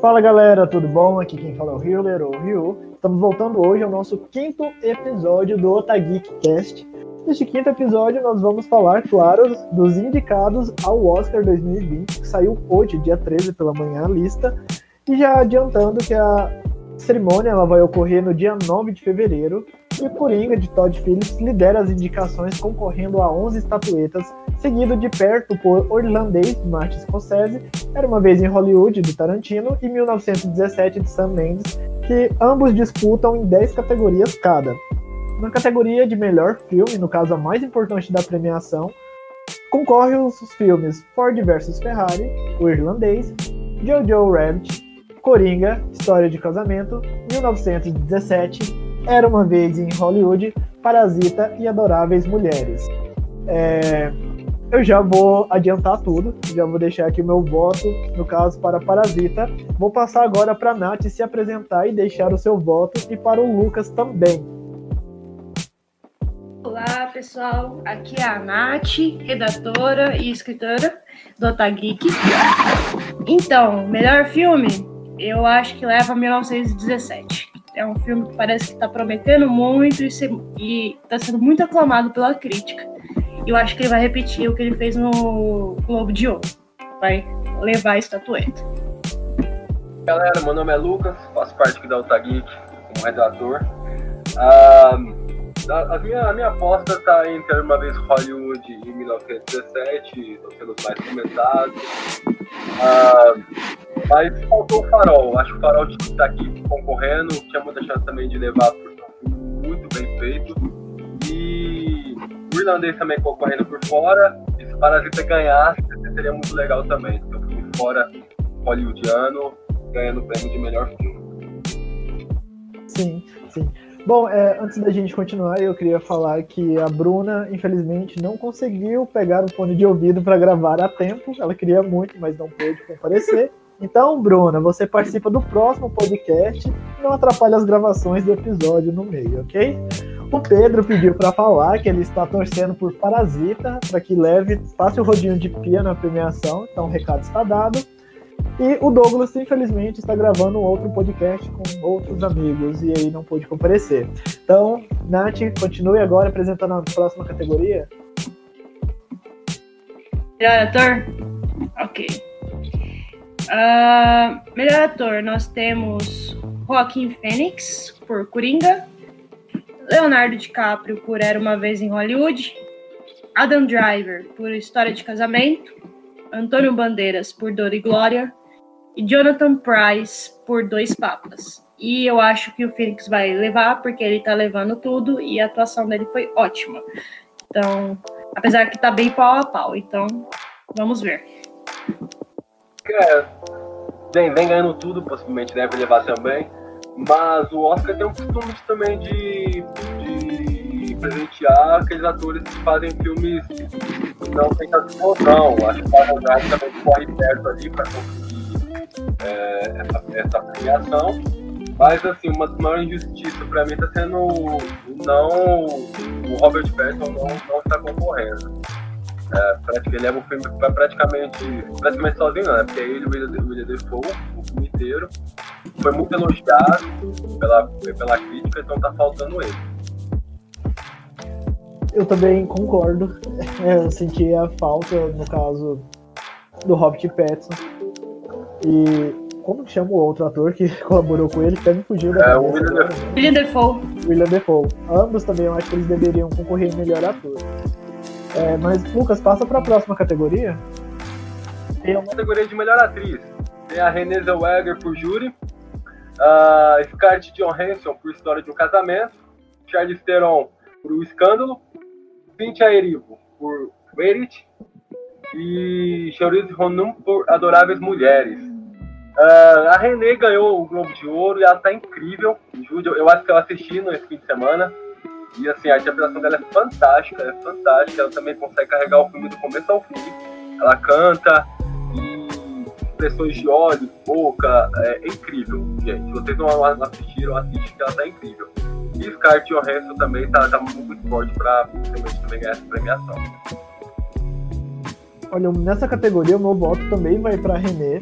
Fala galera, tudo bom? Aqui quem fala é o Hiller, ou Ryu. Estamos voltando hoje ao nosso quinto episódio do Otageek Cast. Neste quinto episódio nós vamos falar, claro, dos indicados ao Oscar 2020, que saiu hoje, dia 13 pela manhã, a lista. E já adiantando que a cerimônia ela vai ocorrer no dia 9 de fevereiro e o Coringa de Todd Phillips lidera as indicações concorrendo a 11 estatuetas, seguido de perto por Orlandês de Martin Scorsese, Era Uma Vez em Hollywood de Tarantino e 1917 de Sam Mendes, que ambos disputam em 10 categorias cada. Na categoria de melhor filme, no caso a mais importante da premiação, concorrem os filmes Ford vs Ferrari, O Irlandês, Jojo Rabbit, Coringa, História de Casamento, 1917 era uma vez em Hollywood, Parasita e Adoráveis Mulheres. É, eu já vou adiantar tudo, já vou deixar aqui meu voto, no caso, para Parasita. Vou passar agora para a Nath se apresentar e deixar o seu voto, e para o Lucas também. Olá, pessoal. Aqui é a Nath, redatora e escritora do Otageek. Então, melhor filme? Eu acho que leva 1917. É um filme que parece que está prometendo muito e está sendo muito aclamado pela crítica. Eu acho que ele vai repetir o que ele fez no Globo de Ouro. Vai levar a estatueta. Galera, meu nome é Lucas, faço parte aqui da Alta como redator. Ah, a, minha, a minha aposta está entre Uma Vez Hollywood em 1917, estão sendo mais comentados. Ah, mas faltou o Farol. Acho que o Farol está aqui concorrendo. Tinha muita chance também de levar por um muito bem feito. E irlandês também concorrendo por fora. E se o Parasita ganhasse, seria muito legal também. O filme fora hollywoodiano ganhando o prêmio de melhor filme. Sim, sim. Bom, é, antes da gente continuar, eu queria falar que a Bruna, infelizmente, não conseguiu pegar o fone de ouvido para gravar a tempo. Ela queria muito, mas não pôde comparecer. Então, Bruna, você participa do próximo podcast não atrapalha as gravações do episódio no meio, ok? O Pedro pediu para falar que ele está torcendo por Parasita para que leve, passe o rodinho de pia na premiação, então o recado está dado. E o Douglas, infelizmente, está gravando outro podcast com outros amigos e aí não pôde comparecer. Então, Nath, continue agora apresentando a próxima categoria. Melhor ator? Ok. Uh, melhor ator, nós temos Joaquim Phoenix por Coringa, Leonardo DiCaprio por Era Uma Vez em Hollywood, Adam Driver por História de Casamento, Antônio Bandeiras por Dor e Glória e Jonathan Price por Dois Papas. E eu acho que o Phoenix vai levar, porque ele tá levando tudo e a atuação dele foi ótima. Então, apesar que tá bem pau a pau, então vamos ver. É, vem, vem ganhando tudo, possivelmente deve levar também. Mas o Oscar tem um costume também de, de presentear aqueles atores que fazem filmes não tanta explosão. Acho que o Adam também corre perto ali para conseguir é, essa, essa premiação. Mas, assim, uma das maiores injustiças para mim está sendo não o Robert Pattinson não, não está concorrendo. É, ele leva o filme praticamente, praticamente sozinho, né? Porque ele, o William Defoe, o filme inteiro, foi muito elogiado pela, pela crítica, então tá faltando ele. Eu também concordo. É, eu senti a falta, no caso, do Robert Pattinson. E como que chama o outro ator que colaborou com ele, até me fugiu da é, o William Defoe. William Defoe. William Defoe. Ambos também eu acho que eles deveriam concorrer em melhor ator. É, mas, Lucas, passa para a próxima categoria. Tem a categoria de melhor atriz. Tem a Renée Zellweger por Júri, a Scarlett Johansson por História de um Casamento, Charlize Theron por O Escândalo, Cynthia Erivo por Merit e Charlize Ronan por Adoráveis Mulheres. Uh, a Renée ganhou o Globo de Ouro e ela está incrível. Eu acho que eu assisti no fim de semana. E assim, a interpretação dela é fantástica, é fantástica. Ela também consegue carregar o filme do começo ao fim. Ela canta e expressões de olhos, boca, é, é incrível, gente. Vocês não assistiram, assistem que ela tá incrível. E Scarlett Johansson também tá, tá muito forte para possivelmente também ganhar essa premiação. Olha, nessa categoria o meu voto também vai para René.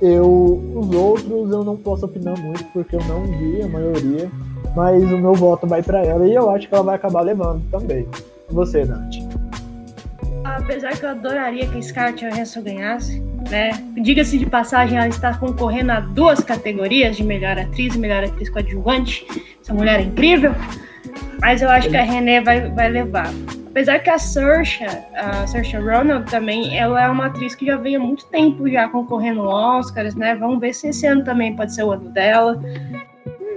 Eu, os outros eu não posso opinar muito porque eu não vi a maioria, mas o meu voto vai para ela e eu acho que ela vai acabar levando também. Você, Nath? Apesar que eu adoraria que Scarlett Johansson ganhasse, né? Diga-se de passagem, ela está concorrendo a duas categorias de melhor atriz e melhor atriz coadjuvante. Essa mulher é incrível. Mas eu acho que a René vai, vai levar. Apesar que a Saoirse, a Saoirse Ronan também, ela é uma atriz que já vem há muito tempo já concorrendo Oscars, né? Vamos ver se esse ano também pode ser o ano dela.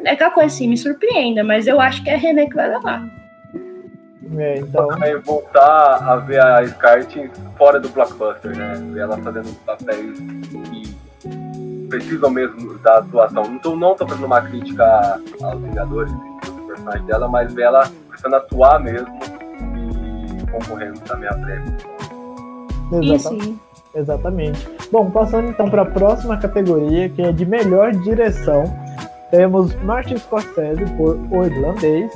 É aquela coisa assim, me surpreenda, mas eu acho que é a René que vai levar. É, então. Também voltar a ver a Scarlett fora do blockbuster, né? Ver ela fazendo papéis que precisam mesmo da atuação. Não tô, não tô fazendo uma crítica aos Vingadores, do personagem dela, mas ver ela precisando atuar mesmo e concorrendo também a prêmio. Exatamente. Exatamente. Bom, passando então para a próxima categoria, que é de melhor direção, temos Martin Scorsese por O Irlandês,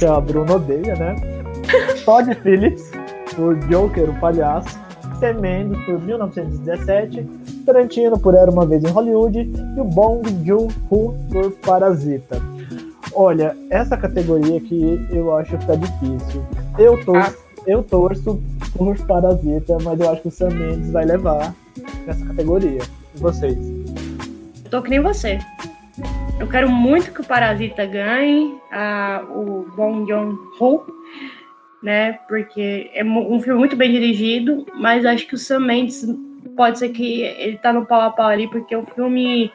que a Bruno odeia, né? Todd Phillips por Joker, o Palhaço, Sam Mendes por 1917, Tarantino por Era Uma Vez em Hollywood e o Bong Joon-ho por Parasita. Olha, essa categoria aqui eu acho que tá difícil. Eu torço, eu torço por Parasita, mas eu acho que o Sam Mendes vai levar nessa categoria. E vocês? Eu tô que nem você. Eu quero muito que o Parasita ganhe, a, o Bong Joon-ho, né? Porque é um filme muito bem dirigido, mas acho que o Sam Mendes pode ser que ele tá no pau a pau ali, porque o filme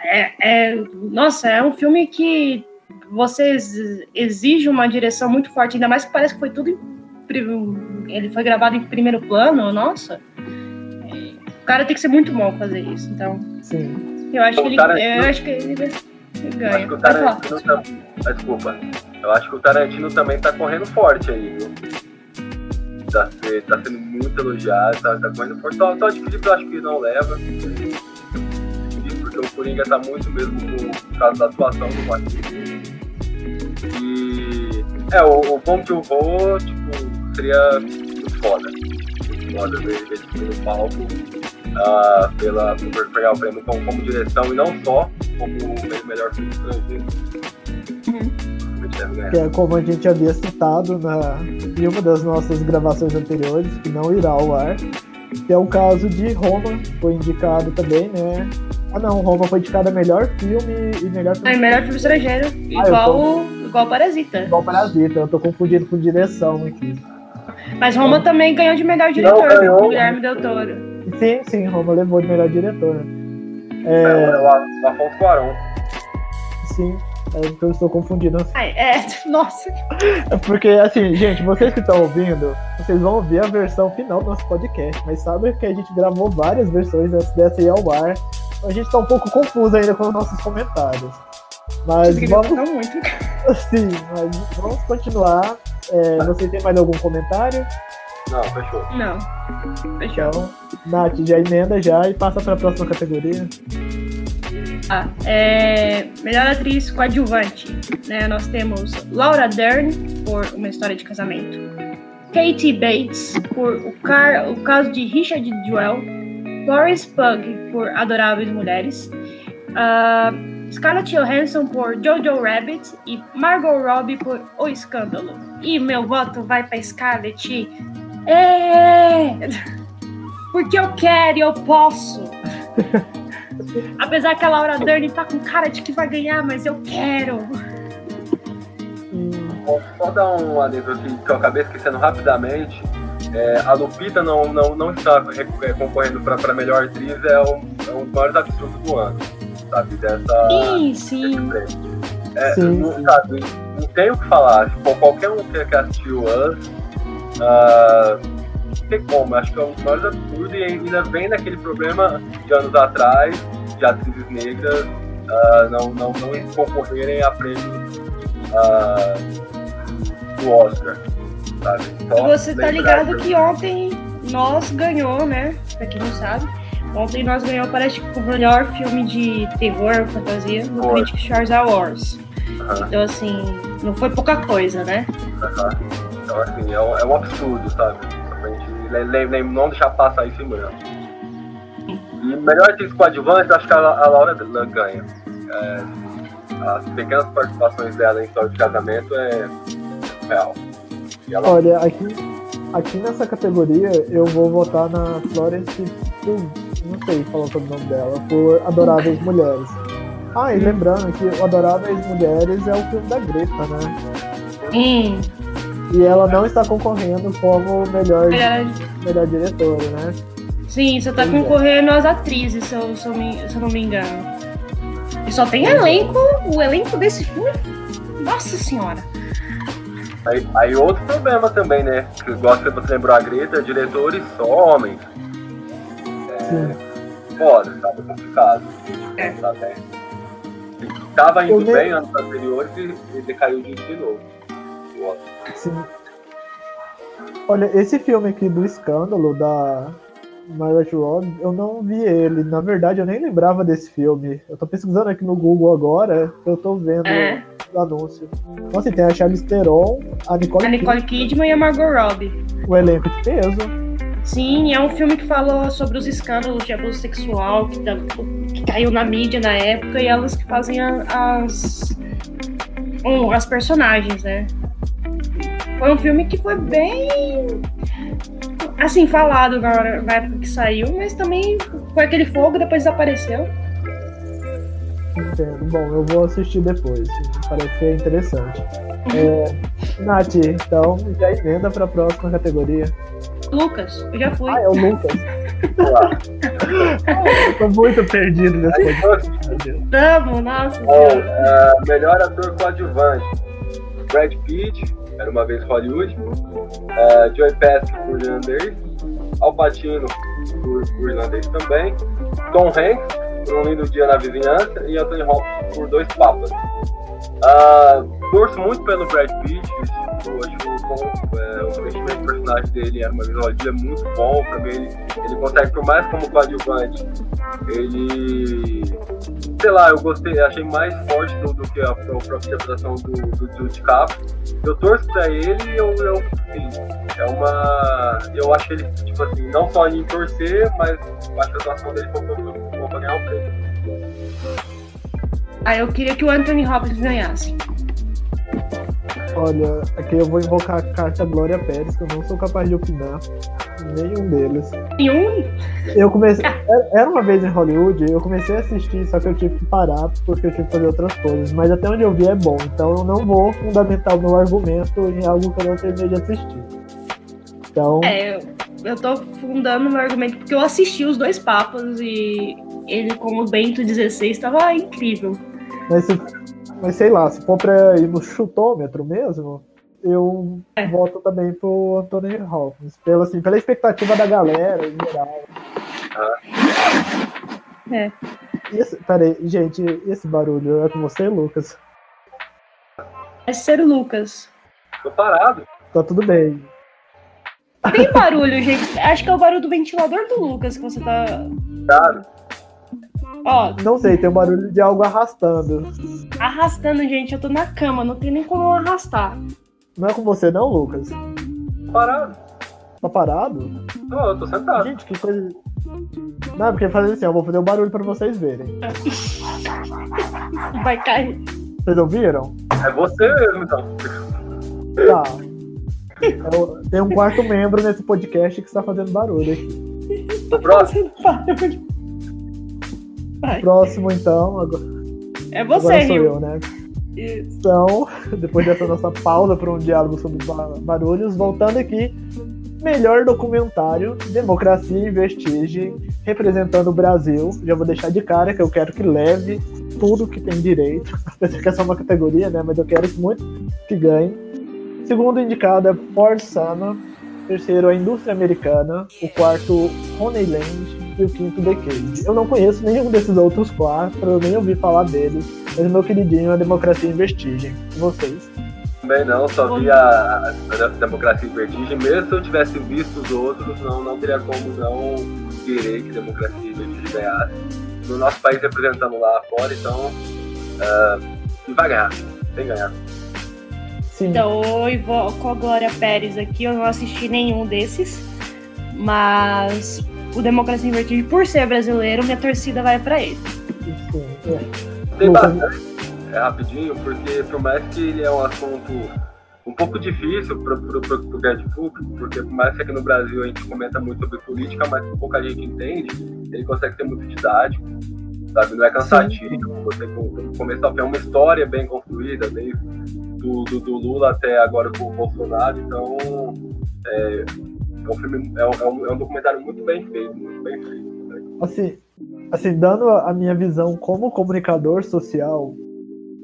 é, é nossa, é um filme que você exige uma direção muito forte, ainda mais que parece que foi tudo ele foi gravado em primeiro plano, nossa. O cara tem que ser muito bom fazer isso, então. Sim. Eu acho que ele, eu acho que ele, ele ganha. Acho que o Tarantino tá... Desculpa. Eu acho que o Tarantino também tá correndo forte aí, viu? Tá, tá sendo muito elogiado, tá, tá correndo forte. Só, só de Felipe eu acho que não leva. Porque o Coringa tá muito mesmo por causa da atuação do Joaquim. E. É, o, o Bom que eu vou, tipo, seria muito foda. Muito foda ver ele tipo, no palco uh, pela, por pegar o prêmio como, como, direção e não só como o melhor filme estrangeiro. Que é como a gente havia citado na, em uma das nossas gravações anteriores, que não irá ao ar, que é o caso de Roma, foi indicado também, né? Ah não, Roma foi indicado a melhor filme e melhor filme. É, melhor filme estrangeiro, ah, igual, tô... igual Parasita. Igual Parasita, eu tô confundindo com direção aqui. Mas Roma também ganhou de melhor diretor, ganhou. Guilherme Del Toro. Sim, sim, Roma levou de melhor diretor. É, é o Afonso Cuarón. Sim, é porque eu estou confundindo. Ai, é, nossa. É porque, assim, gente, vocês que estão ouvindo, vocês vão ouvir a versão final do nosso podcast, mas sabe que a gente gravou várias versões antes dessa ir ao ar. A gente está um pouco confuso ainda com os nossos comentários. Mas vamos. Muito. Sim, mas vamos continuar. É, você tem mais algum comentário? Não, fechou. Não. Fechou. Então, Nath, já emenda já e passa para a próxima categoria. Ah, é, melhor atriz coadjuvante. Né? Nós temos Laura Dern, por Uma História de Casamento. Katie Bates, por O, Car o Caso de Richard Jewell. Boris Pug, por Adoráveis Mulheres. Uh, Scarlett Johansson por Jojo Rabbit e Margot Robbie por O Escândalo. E meu voto vai para Scarlett. É! Porque eu quero e eu posso. Apesar que a Laura Dern tá com cara de que vai ganhar, mas eu quero. Posso só dar um adendo aqui que eu acabei esquecendo rapidamente. É, a Lupita não, não, não está é, concorrendo para melhor atriz, é um, é um dos maiores absurdos do ano sabe? Dessa. Sim, sim. É, sim, não, sim. Sabe, não tem o que falar. Tipo, qualquer um que assistiu Us, uh, não tem como. Acho que é um dos maiores absurdos e ainda vem daquele problema de anos atrás de atrizes negras uh, não, não, não concorrerem a prêmios uh, do Oscar. Sabe? Só Você tá ligado que ontem nós ganhou, né? Pra quem não sabe Ontem nós ganhamos, parece que o melhor filme de terror, fantasia, no Foi. Critics' Choice Awards. Uhum. Então, assim, não foi pouca coisa, né? Uhum. Então, assim, é um, é um absurdo, sabe? A gente não deixar passar isso em branco. E melhor atriz coadjuvante, acho que a, a Laura ganha. É, as pequenas participações dela em história de casamento é real. Ela... Olha, aqui, aqui nessa categoria eu vou votar na Florence Pugh, não sei falar o nome dela, por Adoráveis Mulheres. Ah, e lembrando que o Adoráveis Mulheres é o filme da Greta, né? Hum. E ela não está concorrendo como melhor, melhor diretora, né? Sim, você está concorrendo às atrizes, se eu, se, eu me, se eu não me engano. E só tem elenco, o elenco desse filme. Nossa senhora. Aí, aí outro problema também, né? Que gosta que você lembrou a Greta, diretores só homens. É, foda, sabe? Complicado. É. Tá Tava indo bem anos anteriores e, e decaiu de novo. Sim. Olha, esse filme aqui do escândalo da Margaret Robbie, eu não vi ele. Na verdade, eu nem lembrava desse filme. Eu tô pesquisando aqui no Google agora, eu tô vendo é. o anúncio. Nossa, tem a Charlize Theron, a Nicole, a Nicole Kidman, Kidman e a Margot Robbie. O elenco de peso. Sim, é um filme que falou sobre os escândalos de abuso sexual que, que caiu na mídia na época e elas que fazem as, um, as personagens, né? Foi um filme que foi bem assim, falado na, na época que saiu, mas também foi aquele fogo depois desapareceu. Entendo. Bom, eu vou assistir depois. Parece ser interessante. É, Nath, então já emenda para a próxima categoria. Lucas, eu já fui. Ah, é o Lucas. eu tô muito perdido nesse podcast. Tamo, nossa. Bom, uh, melhor ator coadjuvante: Brad Pitt, era uma vez Hollywood. Uh, Joey Pesci por irlandês. Al Pacino por, por irlandês também. Tom Hanks por Um Lindo Dia na Vizinhança. E Anthony Hopkins por Dois Papas. Uh, torço muito pelo Brad Pitt. Eu acho bom. É, o investimento do personagem dele era uma Hollywood é muito bom. Pra mim, ele, ele consegue, por mais como coadjuvante, ele sei lá, eu gostei, achei mais forte do, do que a, a própria interpretação do, do, do. Eu torço pra ele e eu, eu assim, é uma. Eu acho ele, tipo assim, não só em torcer, mas acho que a atuação dele foi pra ganhar o prêmio. Ah, eu queria que o Anthony Hopkins ganhasse. Olha, aqui eu vou invocar a carta Glória Pérez, que eu não sou capaz de opinar. Nenhum deles. Nenhum? Eu comecei. Era uma vez em Hollywood, eu comecei a assistir, só que eu tive que parar porque eu tive que fazer outras coisas. Mas até onde eu vi é bom, então eu não vou fundamentar o meu argumento em algo que eu não terminei de assistir. Então. É, eu, eu tô fundando meu argumento porque eu assisti os dois papas e ele, como Bento XVI, estava incrível. Mas se mas sei lá, se for pra ir no chutômetro mesmo, eu é. voto também pro Anthony Hopkins. Pela, assim, pela expectativa da galera em geral. Ah. É. Esse, peraí, gente, esse barulho é com você, Lucas? É ser o Lucas. Tô parado. Tá tudo bem. Tem barulho, gente. Acho que é o barulho do ventilador do Lucas que você tá. Claro. Ó, não sei, tem um barulho de algo arrastando. Arrastando, gente, eu tô na cama, não tem nem como arrastar. Não é com você não, Lucas? Parado. Tá parado? Não, eu tô sentado. Gente, que coisa. Não, porque fazer assim, eu vou fazer um barulho pra vocês verem. Vai cair. Vocês ouviram? É você mesmo, então. Tá. Eu, tem um quarto membro nesse podcast que está fazendo barulho aqui. Próximo. Próximo, então. Agora, é você, agora sou Rio. eu, né? Isso. Então, depois dessa nossa pausa para um diálogo sobre barulhos, voltando aqui. Melhor documentário, Democracia e Vestigem, representando o Brasil. Já vou deixar de cara que eu quero que leve tudo que tem direito. Apesar que é só uma categoria, né? Mas eu quero muito que ganhe. Segundo indicado é For Sama. Terceiro, a Indústria Americana. O quarto, Honeyland e o quinto The Cage. Eu não conheço nenhum desses outros quatro, eu nem ouvi falar deles, mas meu queridinho é Democracia em Vestigem. E vocês? Também não, só vi a, a, Democracia em Vertigem. Mesmo se eu tivesse visto os outros, não, não teria como não querer que Democracia em Vertigem ganhasse. No nosso país representando lá fora, então uh, vai ganhar, tem ganhar. Sim. Então, oi, com a Glória Pérez aqui, eu não assisti nenhum desses, mas o Democracia em Vertigem por ser brasileiro, minha torcida vai para ele. Sim, é. Tem bastante, é rapidinho, porque por mais que ele é um assunto um pouco difícil para o grande público, porque por mais que aqui no Brasil a gente comenta muito sobre política, mas pouca gente entende, ele consegue ser muito didático, sabe? Não é cansativo, você começa a ver uma história bem construída, desde do, do, do, Lula até agora com o Bolsonaro, então é, é um, filme, é, um, é um documentário muito bem feito, muito bem feito. Né? Assim, assim, dando a minha visão como comunicador social,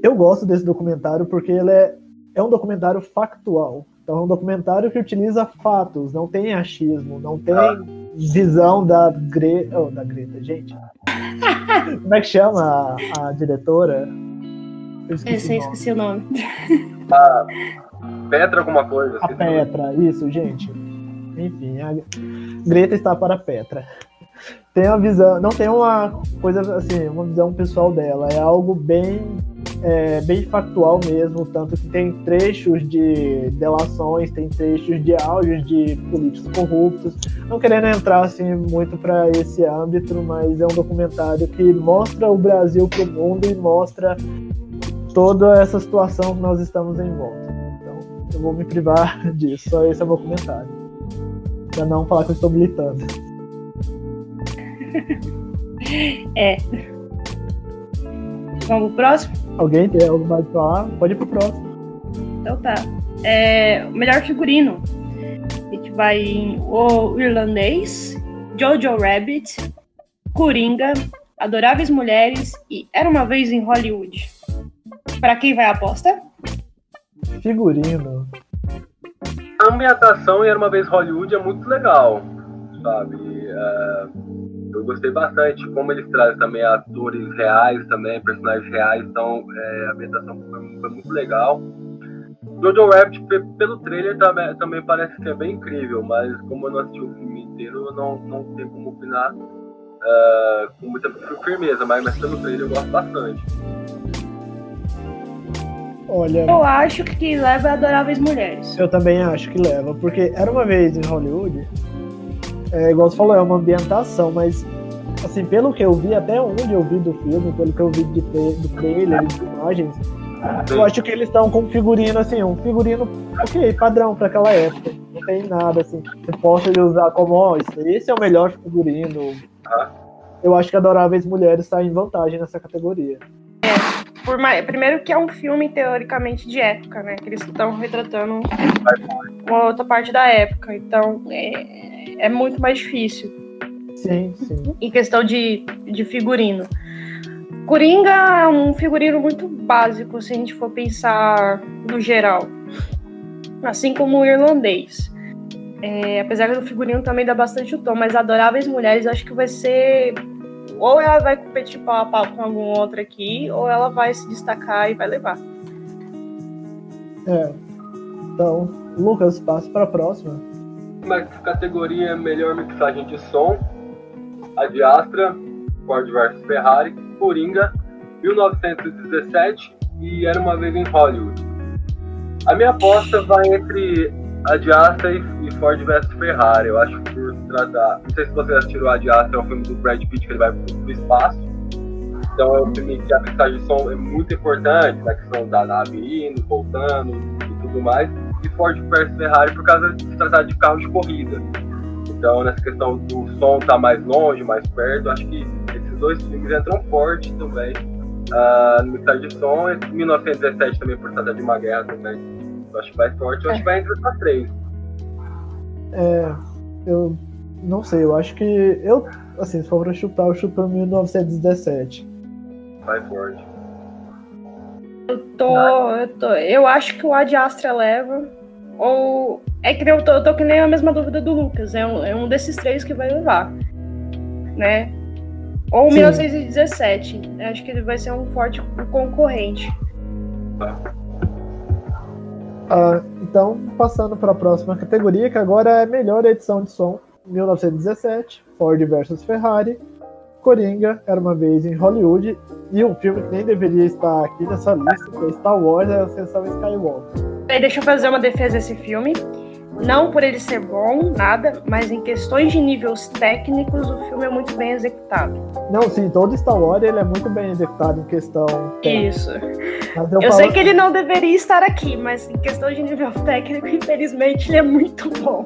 eu gosto desse documentário porque ele é, é um documentário factual. Então é um documentário que utiliza fatos, não tem achismo, não tem ah. visão da, Gre... Oh, da Greta, gente. Como é que chama a, a diretora? Eu esqueci, eu esqueci o nome. A Petra alguma coisa. A Petra, isso, gente. Enfim, a Greta está para Petra. Tem uma visão, não tem uma coisa assim, uma visão pessoal dela, é algo bem é, bem factual mesmo, tanto que tem trechos de delações, tem trechos de áudios de políticos corruptos. Não querendo entrar assim muito para esse âmbito, mas é um documentário que mostra o Brasil para o mundo e mostra toda essa situação que nós estamos em volta. Então, eu vou me privar disso, só esse é o meu comentário. Para não falar que eu estou militando. é. Vamos pro próximo? Alguém tem algo mais pra falar? Pode ir pro próximo. Então tá. É, melhor figurino. A gente vai em O Irlandês, Jojo Rabbit, Coringa, Adoráveis Mulheres e Era Uma Vez em Hollywood. Para quem vai a aposta? Figurino. A ambientação em Era Uma Vez Hollywood é muito legal, sabe? É eu gostei bastante como eles trazem também atores reais também, personagens reais, então é, a ambientação foi, foi, muito legal. Jojo Rabbit, pelo trailer, também, também parece é bem incrível, mas como eu não assisti o filme inteiro, eu não, não tenho como opinar uh, com muita firmeza, mas, mas pelo trailer eu gosto bastante. Olha. Eu acho que leva Adoráveis Mulheres. Eu também acho que leva, porque era uma vez em Hollywood é, igual você falou, é uma ambientação, mas assim, pelo que eu vi, até onde eu vi do filme, pelo que eu vi de, do trailer, de imagens, eu acho que eles estão com um figurino, assim, um figurino, ok, padrão para aquela época. Não tem nada, assim, que possa usar como, ó, oh, esse é o melhor figurino. Eu acho que Adoráveis Mulheres está em vantagem nessa categoria. Por mais, primeiro que é um filme, teoricamente, de época, né? Que eles estão retratando uma outra parte da época. Então, é, é muito mais difícil. Sim, sim. Em questão de, de figurino. Coringa é um figurino muito básico, se a gente for pensar no geral. Assim como o irlandês. É, apesar do figurino também dá bastante o tom, mas Adoráveis Mulheres acho que vai ser. Ou ela vai competir pau a pau com algum outro aqui, ou ela vai se destacar e vai levar. É. Então, Lucas, passo para a próxima categoria melhor mixagem de som, a de Astra, Ford vs Ferrari, Coringa, 1917 e Era Uma Vez em Hollywood. A minha aposta vai entre a Astra e Ford vs Ferrari. Eu acho que por tratar. Não sei se você assistiu a Astra, é um filme do Brad Pitt que ele vai pro espaço. Então é um filme que a mixagem de som é muito importante, na questão da nave indo, voltando e tudo mais de Ford versus Ferrari por causa de se tratar de carro de corrida. Então, nessa questão do som estar tá mais longe, mais perto, acho que esses dois filmes entram forte também uh, no mixagem de som. 1917 também por tratar de uma guerra também. Eu acho que vai forte, eu acho que vai entre as três. É, eu não sei, eu acho que eu, assim, se for pra chutar, eu chuto 1917. Vai forte. Eu tô, eu tô. Eu acho que o Ad Astra leva. Ou. É que eu tô, eu tô que nem a mesma dúvida do Lucas. É um, é um desses três que vai levar. Né? Ou Sim. 1917. Acho que ele vai ser um forte concorrente. Ah, então, passando para a próxima categoria, que agora é melhor edição de som. 1917, Ford versus Ferrari, Coringa, Era Uma Vez em Hollywood, e um filme que nem deveria estar aqui nessa lista, que é Star Wars, é a Ascensão Skywalker. deixa eu fazer uma defesa desse filme. Não por ele ser bom, nada, mas em questões de níveis técnicos, o filme é muito bem executado. Não, sim, todo Star Wars ele é muito bem executado em questão. técnica. Isso. Mas Eu falo sei que ele não deveria estar aqui, mas em questão de nível técnico, infelizmente, ele é muito bom.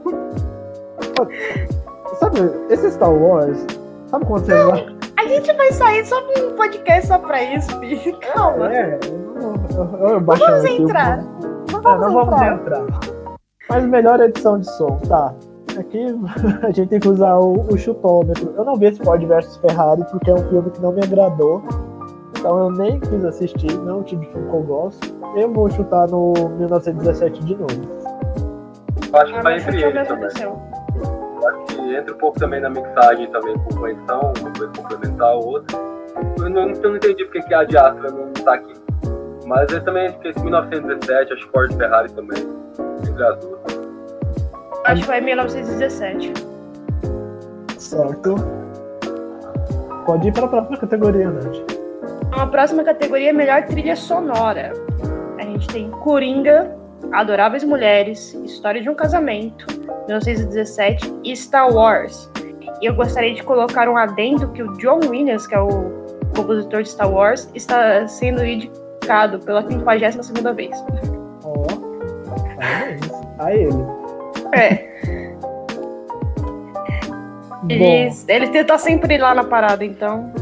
Sabe, esse Star Wars, sabe quando você vai. A gente vai sair só um podcast só pra isso, filho. Calma. É, eu, eu, eu vamos entrar. eu- Não É, não vamos entrar. Mas melhor edição de som, tá. Aqui a gente tem que usar o, o chutômetro. Eu não vi esse Ford vs Ferrari porque é um filme que não me agradou. Então eu nem quis assistir, não é um tipo de filme que eu gosto. Eu vou chutar no 1917 de novo. Eu acho que vai mas entre eles também. Eu acho que entra um pouco também na mixagem também com uma edição, uma coisa complementar a outra. Eu não, eu não entendi porque que a Diastra não tá aqui. Mas eu também acho que esse 1917, acho que Ford Ferrari também, Acho que foi em 1917. Certo? Pode ir para a próxima categoria, Nath. Então, a próxima categoria é melhor trilha sonora. A gente tem Coringa, Adoráveis Mulheres, História de um Casamento, 1917 e Star Wars. E eu gostaria de colocar um adendo que o John Williams, que é o compositor de Star Wars, está sendo indicado pela 52ª vez. Ó, parabéns a ele. É, ele, ele tenta sempre ir lá na parada, então...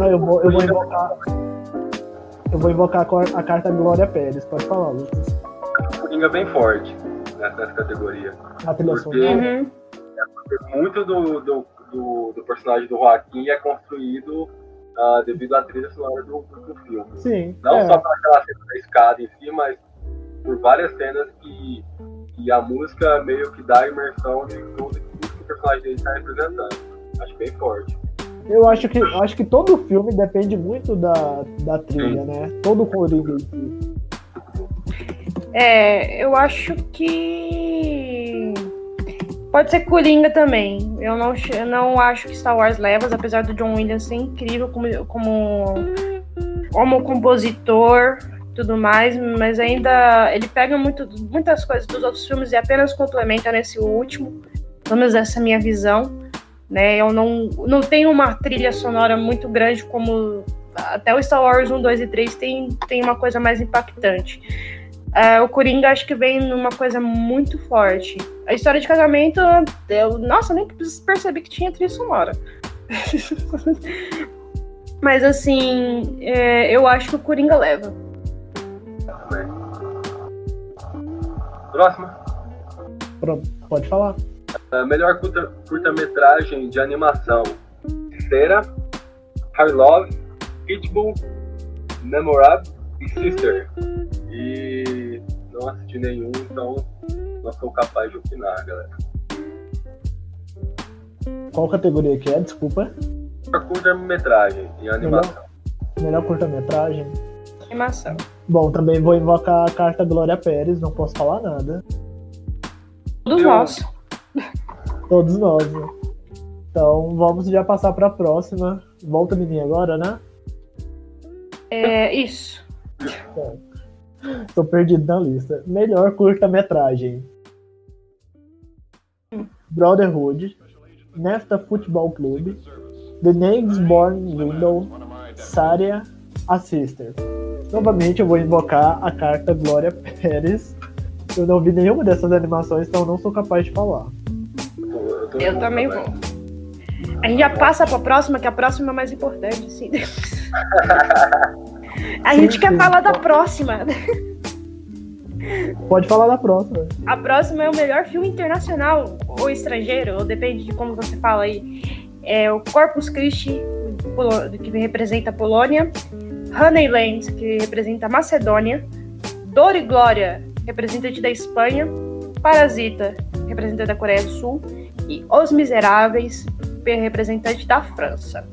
Ah, eu vou, eu vou invocar. Eu vou invocar a cor- a carta Glória Pérez. Pode falar, Lucas. O Coringa é bem forte nessa, nessa categoria. A trilha Porque-. Uhum. Muito do, do, do, do personagem do Joaquim é construído ah, devido à trilha sonora do, do, do filme. Sim. Não é. só para aquela cena da escada em si, mas por várias cenas que, que a música meio que dá a imersão de tudo, tudo que o personagem dele está representando. Acho bem forte. Eu acho que, acho que todo filme depende muito da, da trilha, né? Todo Coringa em si. É, eu acho que. Pode ser Coringa também. Eu não, eu não acho que Star Wars leva, apesar do John Williams ser incrível como, como, como compositor tudo mais, mas ainda ele pega muito, muitas coisas dos outros filmes e apenas complementa nesse último. Pelo menos essa é a minha visão. Né? Eu não, não tenho uma trilha sonora muito grande como até o Star Wars 1, 2 e 3 tem, tem uma coisa mais impactante. É, o Coringa acho que vem numa coisa muito forte. A história de casamento, eu, nossa, nem percebi que tinha trilha sonora. Mas assim, é, eu acho que o Coringa leva. Próxima. Pronto, pode falar. A melhor curta- curta-metragem de animação. Cera, Love, Pitbull, Memorab e Sister. E não assisti nenhum, então não sou capaz de opinar, galera. Qual categoria que é? Desculpa. Melhor curta-metragem em animação. Melhor curta-metragem. Animação. Bom, também vou invocar a carta Glória Pérez, não posso falar nada. Todos Eu- nós. Todos nós, né? Então vamos já passar para a próxima. Volta mim agora, né? É, isso. Tô perdido na lista. Melhor curta-metragem. Brotherhood, Nesta Futebol Clube, The Names Born Window, Saria, A Sister. Novamente eu vou invocar a carta Glória Pérez. Eu não vi nenhuma dessas animações, então não sou capaz de falar. Eu, também vou. A gente já passa pra próxima, que a próxima é mais importante, sim. A gente Sim, quer sim. falar da próxima. Pode falar da próxima. A próxima é o melhor filme internacional ou estrangeiro, ou depende de como você fala aí. É o Corpus Christi, que representa a Polônia, Honeyland, que representa a Macedônia, Dor e Glória, representante da Espanha, Parasita, representante da Coreia do Sul, e Os Miseráveis, representante da França.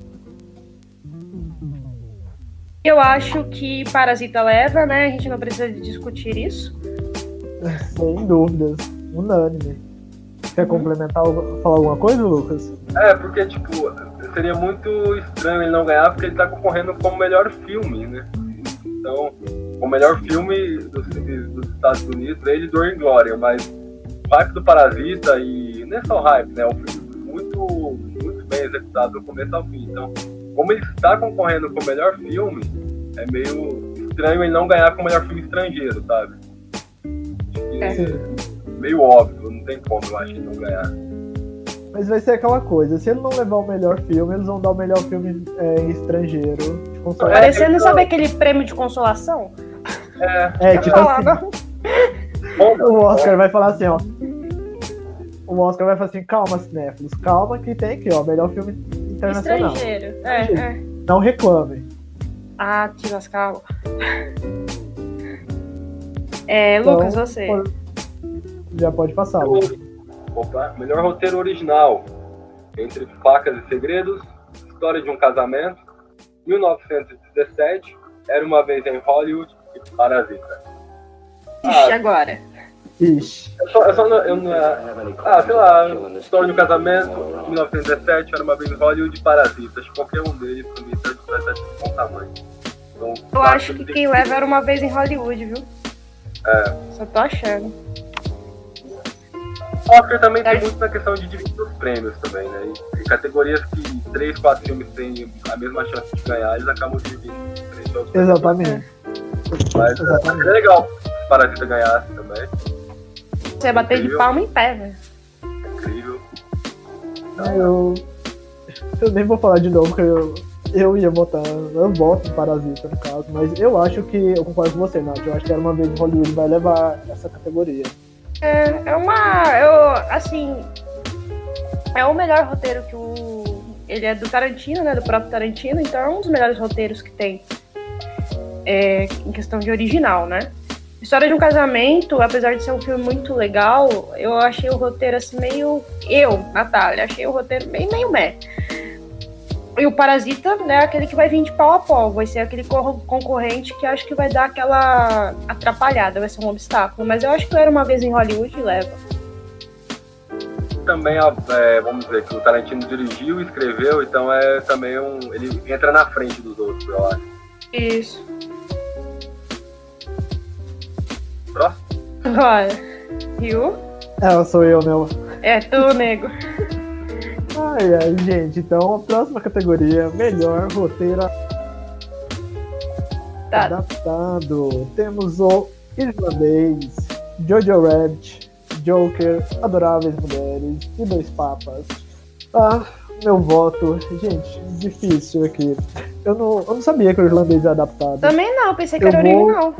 Eu acho que Parasita leva, né? A gente não precisa discutir isso. Sem dúvidas. Unânime. Quer complementar, falar alguma coisa, Lucas? É, porque, tipo, seria muito estranho ele não ganhar, porque ele tá concorrendo como melhor filme, né? Então, o melhor filme dos, dos Estados Unidos é ele Dor e Glória, mas hype do Parasita e não é só o hype, né? É um filme muito, muito bem executado do começo ao fim. Então, como ele está concorrendo com o melhor filme, é meio estranho ele não ganhar com o melhor filme estrangeiro, sabe? É. Meio óbvio, não tem como, eu acho, não ganhar. Mas vai ser aquela coisa, se ele não levar o melhor filme, eles vão dar o melhor filme é, estrangeiro. Parecendo, é, sabe aquele prêmio de consolação? É, é tipo assim. o Oscar vai falar assim, ó. O Oscar vai falar assim, calma, cinéfilos, calma que tem aqui, ó, melhor filme internacional. Estrangeiro, é, é. Não reclame. Ah, te lascava. É, então, Lucas, você. Já pode passar. Opa, melhor roteiro original. Entre Facas e Segredos, História de um Casamento, 1917, Era uma Vez em Hollywood e Parasita. Ixi, ah, agora. Ixi. Eu só, eu só eu não, ah, sei lá, História de um Casamento, 1917, Era uma Vez em Hollywood e Parasita. Acho que qualquer um deles, pra mim, vai estar de bom tamanho. Então, eu acho que quem leva era uma vez em Hollywood, viu? É. Só tô achando. Oscar também tem muito na questão de dividir os prêmios também, né? Em categorias que três, quatro filmes têm a mesma chance de ganhar, eles acabam dividindo. Exatamente. Mas é, Exatamente. é legal se Parasita ganhasse também. Você ia bater Incrível. de palma em pé, velho. Incrível. Então, eu, eu nem vou falar de novo, porque eu, eu ia votar, eu voto em Parasita no caso, mas eu acho que, eu concordo com você, Nath, eu acho que era uma vez Hollywood vai levar essa categoria. É, é uma, eu, assim, é o melhor roteiro que o, ele é do Tarantino, né, do próprio Tarantino, então é um dos melhores roteiros que tem, é, em questão de original, né. História de um casamento, apesar de ser um filme muito legal, eu achei o roteiro assim meio. Eu, Natália, achei o roteiro meio meio meh. E o Parasita, né, é aquele que vai vir de pau a pau, vai ser aquele concorrente que acho que vai dar aquela atrapalhada, vai ser um obstáculo. Mas eu acho que era uma vez em Hollywood e leva. Também, é, vamos dizer, que o Tarantino dirigiu e escreveu, então é também um. Ele entra na frente dos outros, eu acho. Isso. Próximo? Olha. Rio? É, sou eu, meu. É, tu, nego. Ai, ai, gente, então a próxima categoria, melhor roteiro tá. adaptado. Temos o Irlandês, Jojo Rabbit, Joker, Adoráveis Mulheres e Dois Papas. Ah, meu voto, gente, difícil aqui. Eu não, eu não sabia que o irlandês é adaptado. Também não, pensei que eu era vou, original.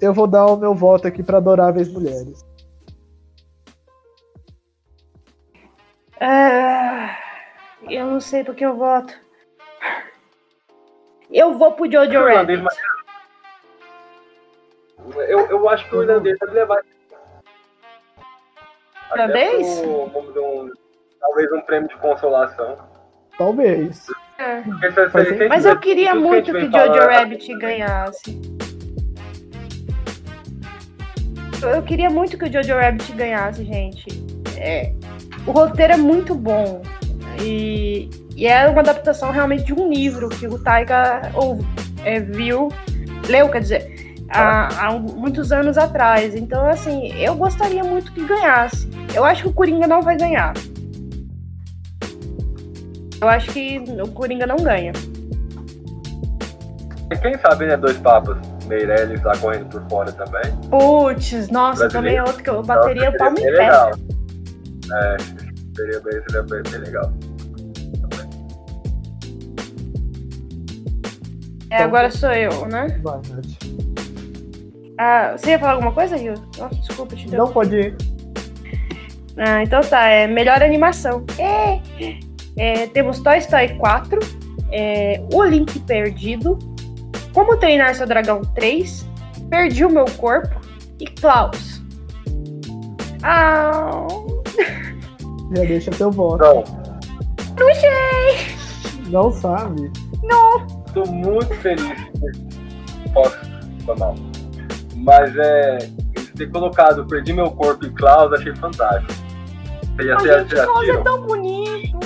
Eu vou dar o meu voto aqui para Adoráveis Mulheres. Ah, eu não sei porque eu voto. Eu vou pro Jojo Rabbit. Eu, eu acho que o irlandês deve levar. Ver um, talvez um prêmio de consolação. Talvez. É. Mas eu queria muito que o Jojo Rabbit ganhasse. Eu queria muito que o Jojo Rabbit ganhasse, gente. É, o roteiro é muito bom. E, e é uma adaptação realmente de um livro que o Taiga ou, é, viu, leu, quer dizer, há, há, muitos anos atrás. Então, assim, eu gostaria muito que ganhasse. Eu acho que o Coringa não vai ganhar. Eu acho que o Coringa não ganha. E quem sabe, né, dois papas. Meirelles lá correndo por fora também. Putz, nossa, Brasileiro. também é outro que eu bateria o palmo em pé. É, seria bem, seria bem, bem legal. É, agora sou eu, né? Vai, Nath. Ah, você ia falar alguma coisa, Rio? Nossa, desculpa, te deu. Não pode ir. Ah, então tá, é melhor animação. É, é, temos Toy Story 4, é, O Link Perdido, Como Treinar Seu Dragão 3, Perdi o Meu Corpo e Klaus. Ah, já deixa teu voto. Não. Não sei. Não sabe? Não. Tô muito feliz. Posso, foi mal. Mas é. Ter colocado Perdi Meu Corpo e Klaus, achei fantástico. Você Ai, gente, Klaus é tão bonito.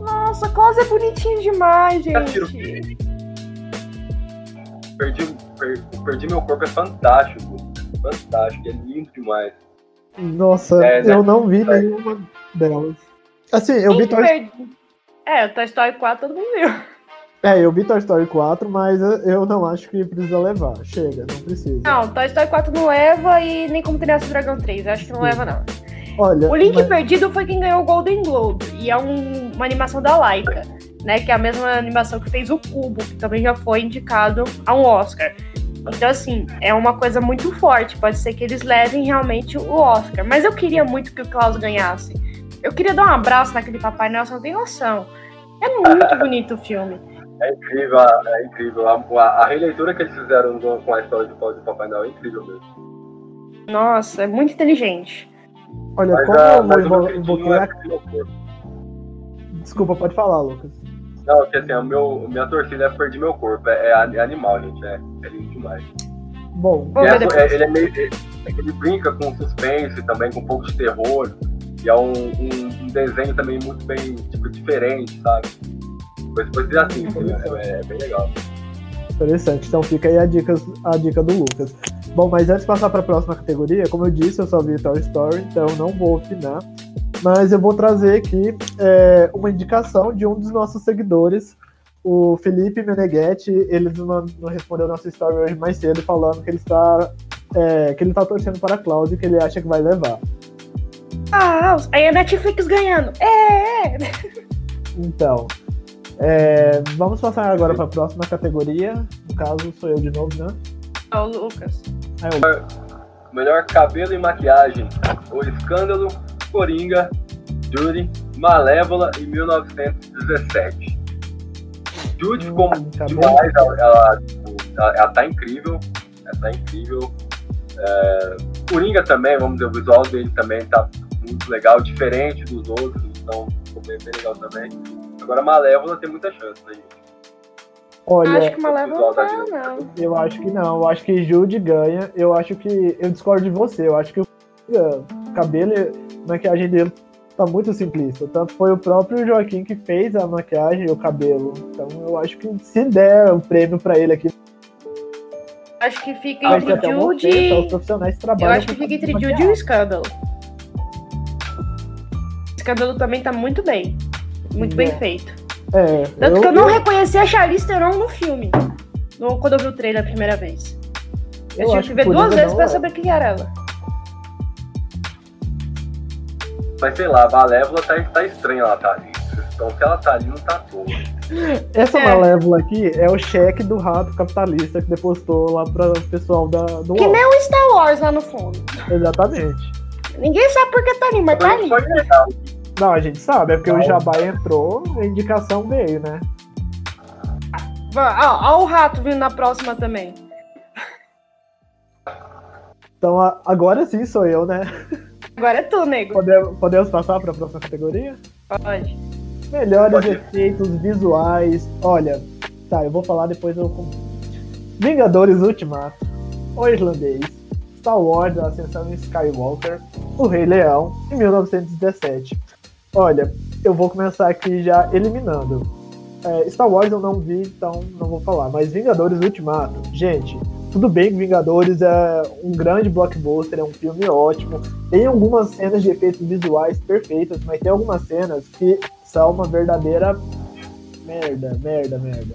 Nossa, Klaus é bonitinho demais, gente. Perdi, per, Perdi Meu Corpo é fantástico. Fantástico, é lindo demais. Nossa, É, eu não vi nenhuma delas. Assim, eu vi Quem Toy... per- É, o Toy Story 4 todo mundo viu. É, eu vi Toy Story 4, mas eu- não acho que precisa levar. Chega, não precisa. Não, Toy Story 4 não leva e nem como Criança Dragão 3. Eu acho que não leva, não. Olha, O Link mas- Perdido foi quem ganhou o Golden Globe. E é um- uma animação da Laika, né? Que é a mesma animação que fez o Cubo, que também já foi indicado a um Oscar. Então, assim, é uma coisa muito forte. Pode ser que eles levem realmente o Oscar. Mas eu queria muito que o Klaus ganhasse. Eu queria dar um abraço naquele Papai Noel, você não tem noção. É muito bonito o filme. É incrível, é incrível. A, a- a releitura que eles fizeram do- com a história de Papai Noel é incrível mesmo. Nossa, é muito inteligente. olha, Mas, como a, eu mas o meu invo- queridinho invoquei é. Desculpa, pode falar, Lucas. Não, porque assim, a meu, minha torcida é Perdi Meu Corpo. É, é é animal, gente. É, é lindo demais. Bom, é- depois. é- ele é meio. é- ele brinca com suspense também, com um pouco de terror. E é um, um- um desenho também muito bem, tipo, diferente, sabe? Depois, depois você assiste, né? É, é bem legal. interessante. Então fica aí a dica, a dica do Lucas. Bom, mas antes de passar para a próxima categoria, como eu disse, eu só vi Toy Story, então não vou opinar. Mas eu vou trazer aqui é, uma indicação de um dos nossos seguidores, o Felipe Meneghetti. Ele respondeu nossa story hoje mais cedo, falando que ele está é, que ele está torcendo para a Cláudia e que ele acha que vai levar. Ah, aí a Netflix ganhando. É, é. Então, é, vamos passar agora para a próxima categoria. No caso, sou eu de novo, né? Ó, o Lucas. Aí eu- Melhor cabelo e maquiagem. O Escândalo, Coringa, Judy, Malévola e 1917. Judy ficou Hum, cabelo. demais, ela, ela, ela- ela tá incrível. Ela tá incrível. É, Coringa também, vamos dizer, o visual dele também tá muito legal, diferente dos outros, então ficou bem, bem legal também. Agora Malévola tem muita chance, né, gente? Olha, Acho que uma leva não vai, direita. não. Eu acho que não, eu acho que Jude ganha. Eu acho que. Eu discordo de você, eu acho que o cabelo e a maquiagem dele tá muito simplista. Tanto foi o próprio Joaquim que fez a maquiagem e o cabelo. Então eu acho que se der o prêmio pra ele aqui, Acho que fica entre ofensa Judy. aos profissionais que Eu trabalham. acho que fica entre. Judy e o Escândalo. O Escândalo também tá muito bem. Muito bem É. feito. É, Tanto que eu não reconheci a Charlize Theron no filme. No, quando eu vi o trailer a primeira vez. Eu, tive acho que ver Coringa duas vezes não pra saber quem era ela. Mas sei lá, a Malévola tá, tá estranha ela tá ali. Então se ela tá ali, não tá à toa. Essa É. malévola aqui é o cheque do rato capitalista que depositou lá para o pessoal da, do Que nem o Star Wars lá no fundo. Exatamente. Ninguém sabe por que tá ali, mas tá ali. pode. Não, a gente sabe, é porque o. Jabá entrou, a indicação veio, né? Ó, ó o rato vindo na próxima também. Então agora sim sou eu, né? Agora é tu, nego. Podemos, podemos passar para a próxima categoria? Pode. Melhores Pode. efeitos visuais. Olha, tá, eu vou falar depois eu. Vingadores Ultimato, O Irlandês, Star Wars A Ascensão em Skywalker, O Rei Leão, em 1917. Olha, eu vou começar aqui já eliminando. É, Star Wars eu não vi, então não vou falar. Mas Vingadores Ultimato, gente, tudo bem que Vingadores é um grande blockbuster, é um filme ótimo. Tem algumas cenas de efeitos visuais perfeitas, mas tem algumas cenas que são uma verdadeira merda, merda, merda.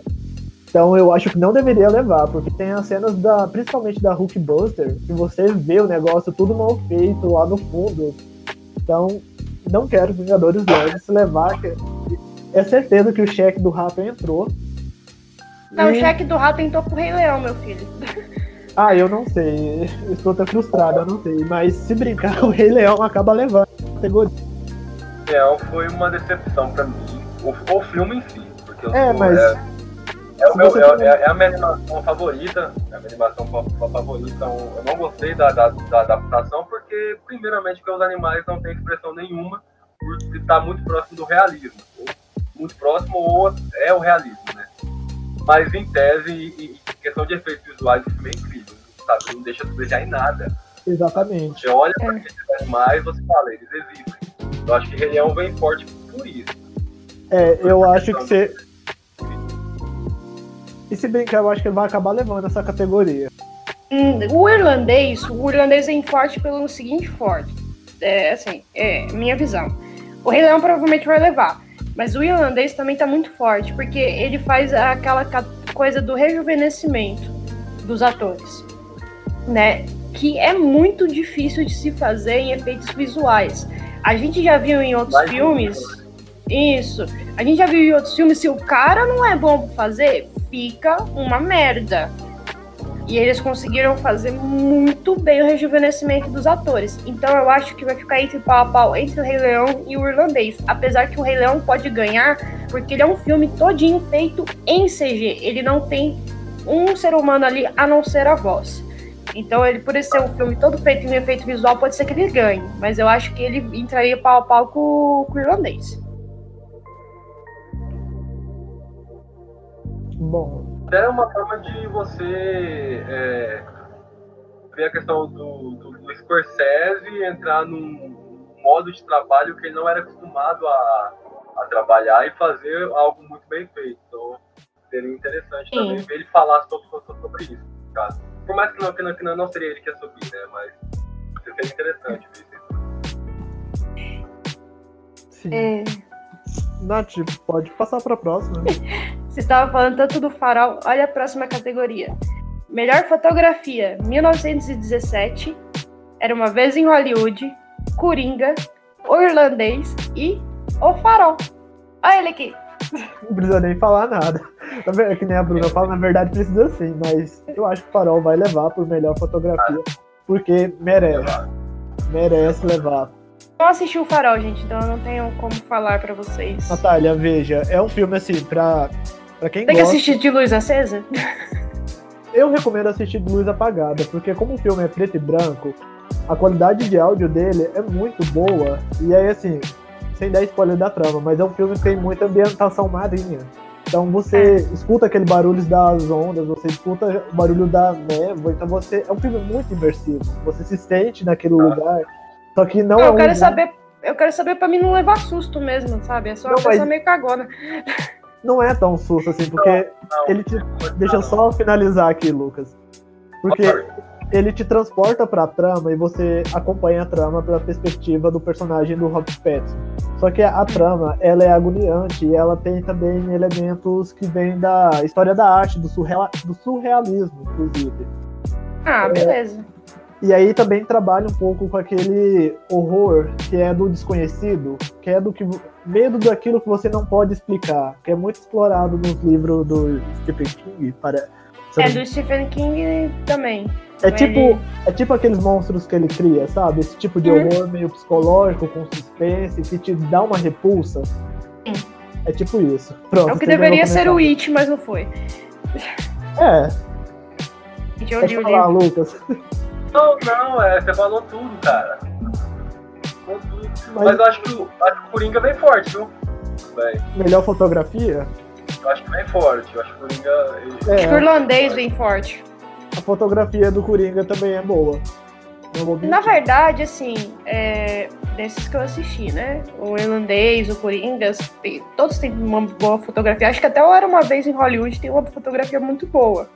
Então eu acho que não deveria levar, porque tem as cenas da, principalmente da Hulkbuster, que você vê o negócio tudo mal feito lá no fundo. Então, não quero que Vingadores leve se levar. que- É certeza que o cheque do rato entrou. Não, o E- cheque do rato entrou pro Rei Leão, meu filho. Ah, eu não sei. Estou até frustrado, eu não sei. Mas se brincar, o Rei Leão acaba levando a categoria. Leão foi uma decepção pra mim. O, o filme em si. Porque eu É, sou- mas- É, é, meu- é- for- é- é a minha animação favorita. É a minha animação fa- fa- favorita. Então, eu não gostei da, da, da adaptação, porque, primeiramente, porque os animais não têm expressão nenhuma, por estar muito próximo do realismo. Ou muito próximo ou é o realismo, né? Mas em tese, e, e questão de efeitos visuais, o filme é incrível. Sabe? Não deixa de brilhar em nada. Exatamente. Você olha É. para aqueles animais, você fala, eles existem. Eu acho que Rei Leão vem forte por isso. É, eu acho que você. E se brincar, eu acho que ele vai acabar levando essa categoria. Hum, o irlandês, o irlandês vem forte pelo seguinte forte. é, assim, é minha visão. O Rei Leão provavelmente vai levar. Mas o irlandês também tá muito forte, porque ele faz aquela coisa do rejuvenescimento dos atores, né? Que é muito difícil de se fazer em efeitos visuais. A gente já viu em outros Vai filmes. Isso. A gente já viu em outros filmes, se o cara não é bom pra fazer, fica uma merda. E eles conseguiram fazer muito bem o rejuvenescimento dos atores. Então eu acho que vai ficar entre pau a pau entre o Rei Leão e o Irlandês. Apesar que o Rei Leão pode ganhar, porque ele é um filme todinho feito em CG. Ele não tem um ser humano ali a não ser a voz. Então, ele, por ser um filme todo feito em efeito visual, pode ser que ele ganhe. Mas eu acho que ele entraria pau a pau com, com o irlandês. Bom, é uma forma de você é, ver a questão do, do, do Scorsese entrar num modo de trabalho que ele não era acostumado a, a trabalhar e fazer algo muito bem feito. Então, seria interessante Sim. também ver ele falar sobre, sobre isso, caso. Por mais que não, que não, que não, não seria ele que ia subir, né? Mas seria interessante ver isso. Sim. É... Nath, pode passar para a próxima. Você estava falando tanto do farol. Olha a próxima categoria. Melhor fotografia, 1917. Era uma vez em Hollywood. Coringa. O Irlandês e O Farol. Olha ele aqui. Não precisa nem falar nada. É que nem a Bruna fala, na verdade precisa sim, mas eu acho que o Farol vai levar por melhor fotografia, porque merece. Merece levar. Não assisti o Farol, gente, então eu não tenho como falar para vocês. Natália, veja, é um filme assim, pra Pra quem Tem gosta, que assistir de luz acesa? Eu recomendo assistir de luz apagada, porque como o filme é preto e branco, a qualidade de áudio dele é muito boa. E aí, assim, sem dar spoiler da trama, mas é um filme que tem muita ambientação marinha. Então você é. escuta aquele barulho das ondas, você escuta o barulho da névoa, então você. É um filme muito imersivo. Você se sente naquele ah. lugar. Só que não, não é. Eu um quero lugar... saber. Eu quero saber pra mim não levar susto mesmo, sabe? É só uma não, coisa mas... meio cagona não é tão susto assim, porque não, não, ele te. Deixa eu só finalizar aqui, Lucas. Porque ele te transporta pra trama e você acompanha a trama pela perspectiva do personagem do Robert Pattinson. Só que a trama, ela é agoniante e ela tem também elementos que vêm da história da arte, do, surreal, do surrealismo, inclusive. Ah, beleza. É, e aí também trabalha um pouco com aquele horror que é do desconhecido, que é do que medo daquilo que você não pode explicar, que é muito explorado nos livros do Stephen King, para É do Stephen King também. É tipo, ele... é tipo aqueles monstros que ele cria, sabe? Esse tipo de uhum. horror meio psicológico, com suspense, que te dá uma repulsa. Sim. É tipo isso. Pronto, é o que deveria ser o It, mas não foi. É. Pode falar, Lucas. Não, não, é, você falou tudo, cara. Falou tudo. Mas, Mas eu acho que, o, acho que o Coringa vem forte, viu? Véi. Melhor fotografia? Eu acho que vem forte. Eu acho que o Coringa. Ele... É, acho que o irlandês vem forte. A fotografia do Coringa também é boa. Na verdade, assim, é, desses que eu assisti, né? O irlandês, o Coringa, todos têm uma boa fotografia. Acho que até o Era Uma Vez em Hollywood tem uma fotografia muito boa.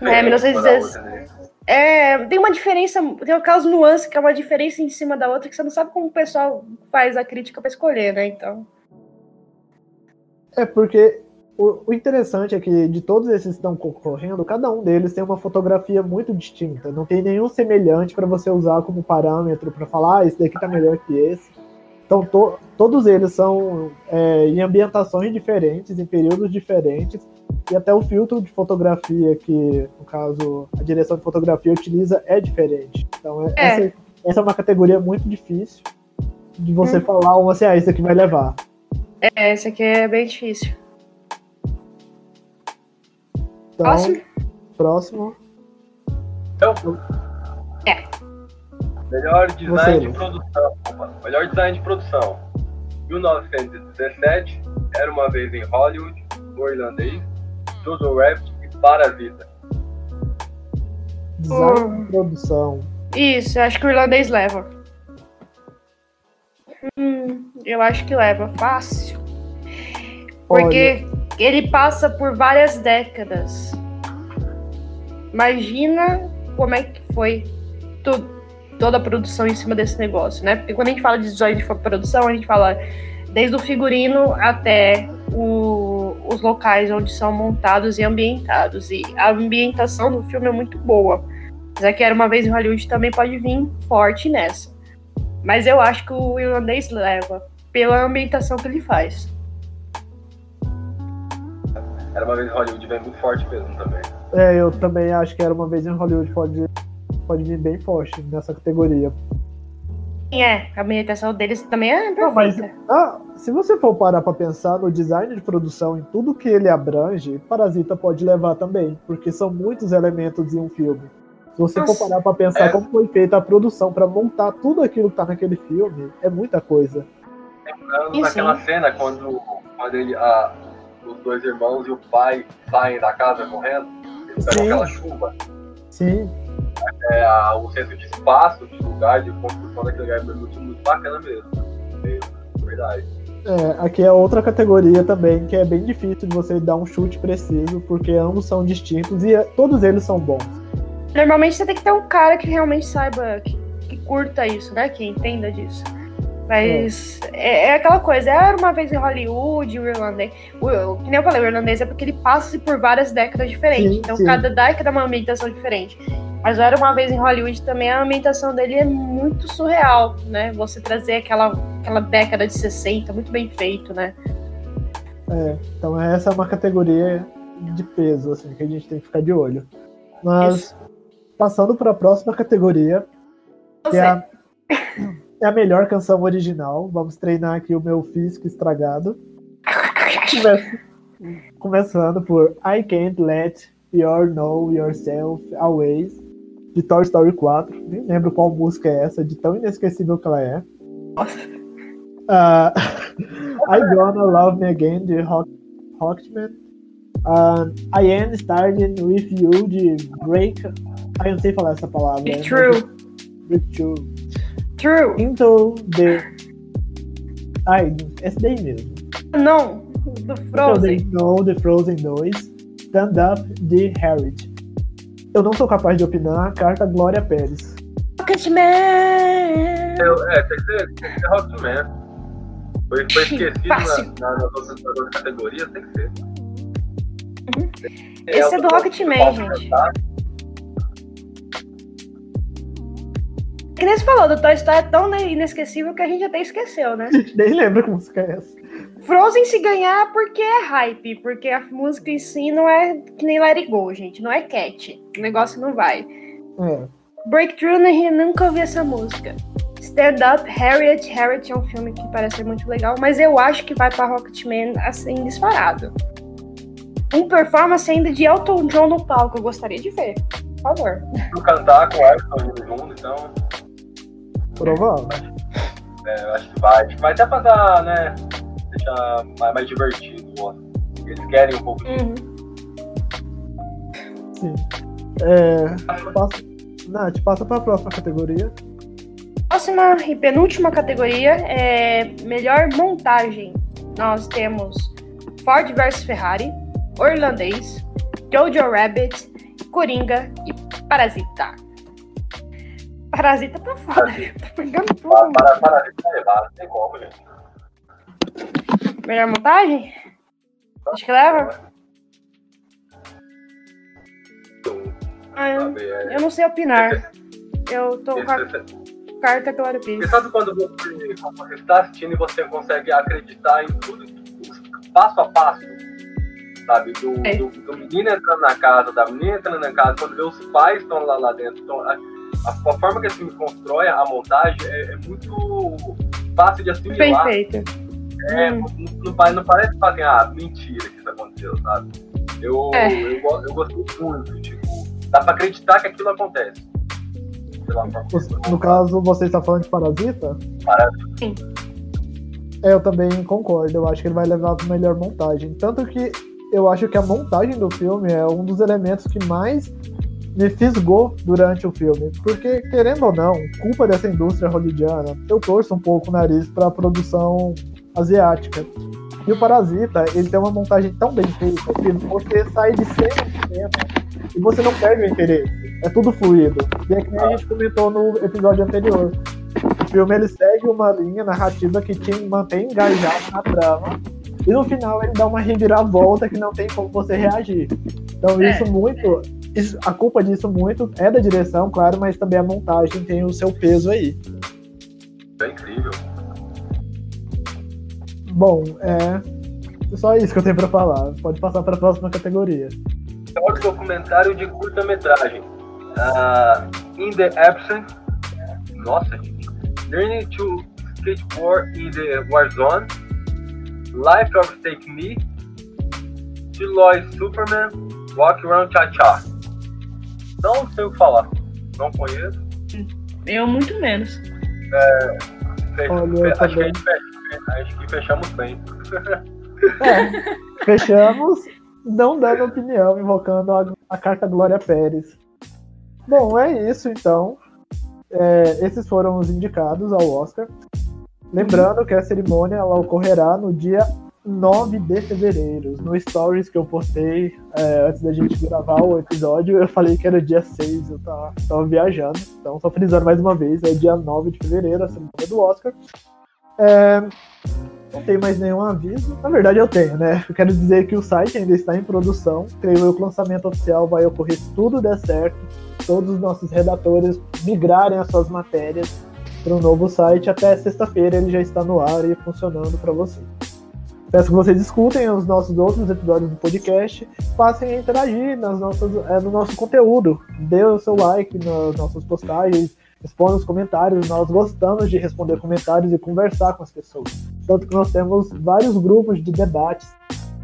É, 1916. É, tem uma diferença, tem aquelas nuances que é uma diferença em cima da outra que você não sabe como o pessoal faz a crítica para escolher, né? Então. É porque o, o, interessante é que de todos esses que estão concorrendo, cada um deles tem uma fotografia muito distinta. Não tem nenhum semelhante para você usar como parâmetro para falar, ah, esse daqui tá melhor que esse. Então, to, todos eles são é, em ambientações diferentes, em períodos diferentes, e até o filtro de fotografia que, no caso, a direção de fotografia utiliza é diferente. Então, é. Essa, essa, é uma categoria muito difícil de você hum. falar um assim, ah, esse aqui vai levar. É, esse aqui é bem difícil. Então, próximo? Próximo. Então, é. Melhor design Você, de produção. Melhor design de produção. 1917, Era uma vez em Hollywood, O Irlandês, Jojo Rabbit e Parasita. Design de produção. Isso, acho que o irlandês leva. Hum, eu acho que leva fácil. Porque Olha. ele passa por várias décadas. Imagina como é que foi tudo toda a produção em cima desse negócio, né? Porque quando a gente fala de design de produção, a gente fala desde o figurino até o, os locais onde são montados e ambientados. E a ambientação do filme é muito boa. Mas aqui era uma vez em Hollywood também pode vir forte nessa. Mas eu acho que o irlandês leva pela ambientação que ele faz. Era uma vez em Hollywood vem muito forte mesmo também. É, eu também acho que era uma vez em Hollywood pode, pode vir bem forte nessa categoria. É, a ambientação deles também é perfeita. Não, mas, ah, se você for parar pra pensar no design de produção, em tudo que ele abrange, Parasita pode levar também, porque são muitos elementos em um filme. Se você Nossa, for parar pra pensar é... como foi feita a produção para montar tudo aquilo que tá naquele filme, é muita coisa. Lembrando daquela cena quando, quando ele, a, os dois irmãos e o pai saem da casa correndo, eles pegam aquela chuva. Sim. É, a, o senso de espaço, de lugar, de construção daquele lugar é muito, muito bacana mesmo. É verdade. É, aqui é outra categoria também que é bem difícil de você dar um chute preciso, porque ambos são distintos e é, todos eles são bons. Normalmente você tem que ter um cara que realmente saiba, que, que curta isso, né? Que entenda disso. Mas é. é, aquela coisa, era uma vez em Hollywood, o irlandês. O, que nem eu falei, o irlandês é porque ele passa por várias décadas diferentes. Sim, então sim. cada década é uma ambientação diferente. Mas era uma vez em Hollywood também a ambientação dele é muito surreal, né? Você trazer aquela, aquela década de 60, muito bem feito, né? É, então essa é uma categoria de peso, assim, que a gente tem que ficar de olho. Mas Isso. passando para a próxima categoria, que é a, é a melhor canção original. Vamos treinar aqui o meu físico estragado. Começando por I Can't Let You Know Yourself Always, de Toy Story 4. Nem lembro qual música é essa, de tão inesquecível que ela é. Uh, I Gonna Love Me Again, de Rock, Rockman. Uh, I Am Starting With You, de Break. Ah, eu não sei falar essa palavra. Be True. True. Into the. Ai, esse daí mesmo. Não, do Frozen. Não, The Frozen 2. Stand Up, de Harriet. Eu não sou capaz de opinar. Carta Glória Pérez. Rocketman! Eu, é, tem que ser, tem que ser Rocketman. Foi, foi esquecido na, na, nas, outras, nas outras categorias, tem que ser. Uhum. É, Esse é do Rocketman, gente. Cantar. Que nem você falou, do Toy Story é tão inesquecível que a gente até esqueceu, né? Nem lembra que música é essa. Frozen se ganhar porque é hype, porque a música em si não é que nem Let It Go, gente. Não é cat. O negócio não vai. É. Breakthrough, né, nunca ouvi essa música. Stand Up, Harriet. Harriet é um filme que parece ser muito legal, mas eu acho que vai pra Rocketman assim, disparado. Um performance ainda de Elton John no palco, eu gostaria de ver. Por favor. Vou cantar com o Elton junto, então. Provável. É, eu acho que vai. Acho que vai até pra dar, né? Deixar mais, mais divertido. Ó. Eles querem um pouco disso. Uhum. Sim. É, passa, Nath, passa pra próxima categoria. Próxima e penúltima categoria é melhor montagem. Nós temos Ford vs Ferrari, Orlandês, Jojo Rabbit, Coringa e Parasita. Parasita tá foda, tá pegando tudo. Para, parasita tá levado, tem como, gente. Melhor montagem? Acho que leva? Ah, eu, eu não sei opinar. Eu tô com a carta Glória Pires. E sabe quando você, quando você está assistindo e você consegue acreditar em tudo, passo a passo, sabe? Do, é. do, do, menino entrando na casa, da menina entrando na casa, quando vê os pais estão lá, lá dentro, estão, a, a, forma que esse filme constrói a montagem é, é muito fácil de assimilar. Perfeito. É, hum. não, não, não, parece que assim, ah, mentira que isso aconteceu, sabe? Eu, é. eu, eu, eu gostei muito, tipo, dá pra acreditar que aquilo acontece. No caso, você está falando de Parasita? Parasita. Sim. É, eu também concordo. Eu acho que ele vai levar para melhor montagem. Tanto que eu acho que a montagem do filme é um dos elementos que mais me fisgou durante o filme. Porque, querendo ou não, culpa dessa indústria hollywoodiana, eu torço um pouco o nariz para a produção asiática. E o Parasita, ele tem uma montagem tão bem feita que você sai de cena em cena e você não perde o interesse. É tudo fluido. E é nem a gente comentou no episódio anterior. O filme ele segue uma linha narrativa que te mantém engajado na trama. E no final ele dá uma reviravolta que não tem como você reagir. Então É. isso muito. isso- a culpa disso muito é da direção, claro, mas também a montagem tem o seu peso aí. É incrível. Bom, é. Só isso que eu tenho pra falar. Pode passar pra próxima categoria. Melhor documentário de curta-metragem. Ah, In the Absence. Nossa, gente. Learning to Skateboard in the Warzone. Life of Take Me. Deloy Superman. Walk Around Cha-Cha. Não sei o que falar. Não conheço. Eu muito menos. Fe- Olha, fe- eu acho, que a também. gente fecha- acho que fechamos bem. É, fechamos não dando opinião, invocando a, a carta Glória Pérez. Bom, é isso então. É, esses foram os indicados ao Oscar. Lembrando que a cerimônia ela ocorrerá no dia 9 de fevereiro. No Stories que eu postei é, antes da gente gravar o episódio, eu falei que era dia 6, eu tava, tava viajando. Então, só frisando mais uma vez, é dia 9 de fevereiro, a cerimônia do Oscar. É, não tem mais nenhum aviso. Na verdade, eu tenho, né? Eu quero dizer que o site ainda está em produção. Creio eu que o lançamento oficial vai ocorrer se tudo der certo. Todos os nossos redatores migrarem as suas matérias para o novo site. Até sexta-feira ele já está no ar e funcionando para vocês. Peço que vocês escutem os nossos outros episódios do podcast, passem a interagir nas nossas, é, no nosso conteúdo. Dê o seu like nas nossas postagens, responda os comentários. Nós gostamos de responder comentários e conversar com as pessoas. Tanto que nós temos vários grupos de debates.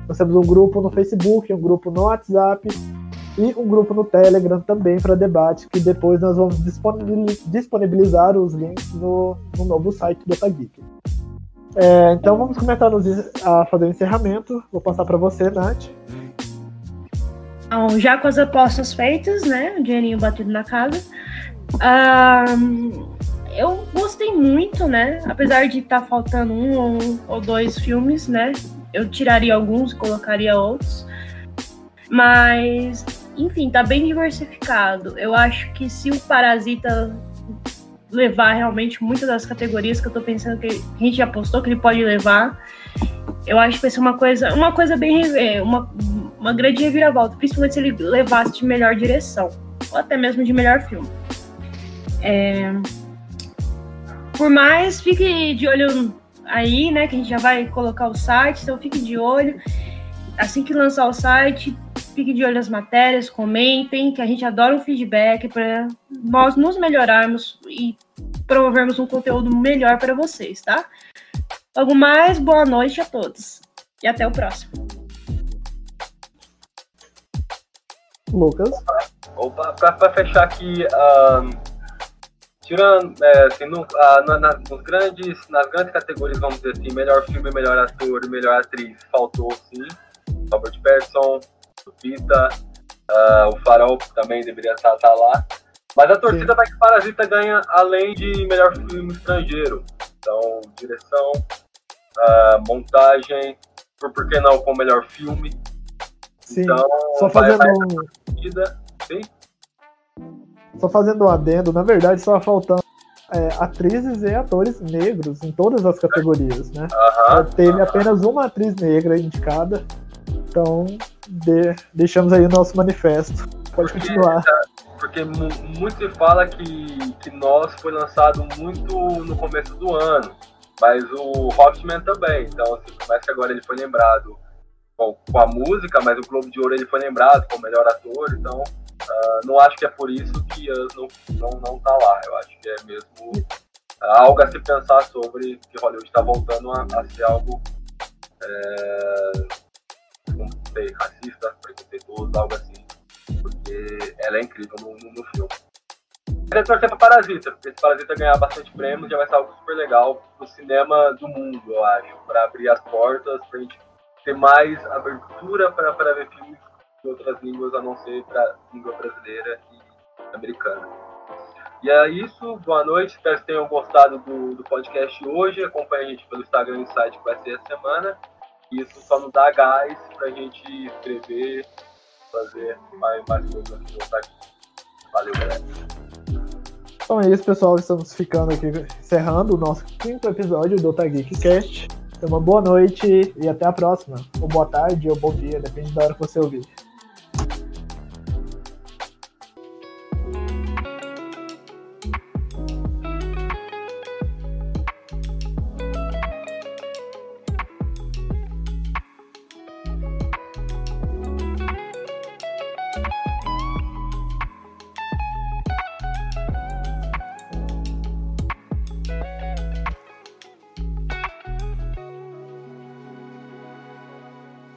Nós temos um grupo no Facebook, um grupo no WhatsApp e um grupo no Telegram também para debate, que depois nós vamos disponibili- disponibilizar os links no, no novo site do Otageek. É, então vamos começar a, fazer o encerramento. Vou passar para você, Nath. Então, já com as apostas feitas, né? O dinheirinho batido na casa. ahn, eu gostei muito, né? Apesar de estar faltando um ou, ou dois filmes, né? Eu tiraria alguns e colocaria outros. Mas, enfim, tá bem diversificado. Eu acho que se o Parasita levar realmente muitas das categorias que eu tô pensando que a gente já postou que ele pode levar, eu acho que vai ser uma coisa, uma coisa bem uma, uma grande reviravolta, principalmente se ele levasse de melhor direção, ou até mesmo de melhor filme. É, por mais, fique de olho aí, né? Que a gente já vai colocar o site, então fique de olho. Assim que lançar o site, fique de olho nas matérias, comentem, que a gente adora um feedback para nós nos melhorarmos e promovermos um conteúdo melhor para vocês, tá? Logo mais, boa noite a todos. E até o próximo. Lucas. Opa, pra, pra fechar aqui, tirando, é, assim, no- ah, na- na- nos grandes, nas grandes categorias, vamos dizer assim, melhor filme, melhor ator melhor atriz, faltou sim, Robert Pattinson, Lupita, ah, o Farol também deveria estar, estar lá, mas a torcida vai que Parasita ganha além de melhor filme estrangeiro, então, direção, ah, montagem, por, por que não com melhor filme, Sim. então, Só fazendo, vai um, sim, só fazendo um adendo, na verdade, só faltando é, atrizes e atores negros em todas as categorias, né? aham. Teve apenas uma atriz negra indicada, então de- deixamos aí o nosso manifesto. Pode continuar. Porque mu- muito se fala que, que Nós foi lançado muito no começo do ano, mas o Rockman também. Então, assim, por mais que agora ele foi lembrado com, com a música, mas o Globo de Ouro ele foi lembrado como melhor ator. Então, ah, não acho que é por isso que Us não, não, não tá lá. Eu acho que é mesmo ah, algo a se pensar sobre que Hollywood está voltando a, a ser algo. É, sei, racista, preconceituoso, algo assim porque ela é incrível no, no, no filme. Queria torcer pra Parasita, porque se Parasita ganhar bastante prêmio, já vai ser algo super legal pro cinema do mundo, eu acho. Pra abrir as portas, pra gente ter mais abertura para para ver filmes de outras línguas, a não ser pra língua brasileira e americana. E é isso, boa noite, espero que tenham gostado do, do podcast hoje. Acompanhe a gente pelo Instagram e site que vai ser a semana. Isso só nos dá gás pra gente escrever fazer mais, mais coisas antes de voltar aqui. Valeu, galera. Então é isso, pessoal. Estamos ficando aqui, encerrando o nosso quinto episódio do Otageek Cast. Uma boa noite e até a próxima. Ou boa tarde ou bom dia, depende da hora que você ouvir.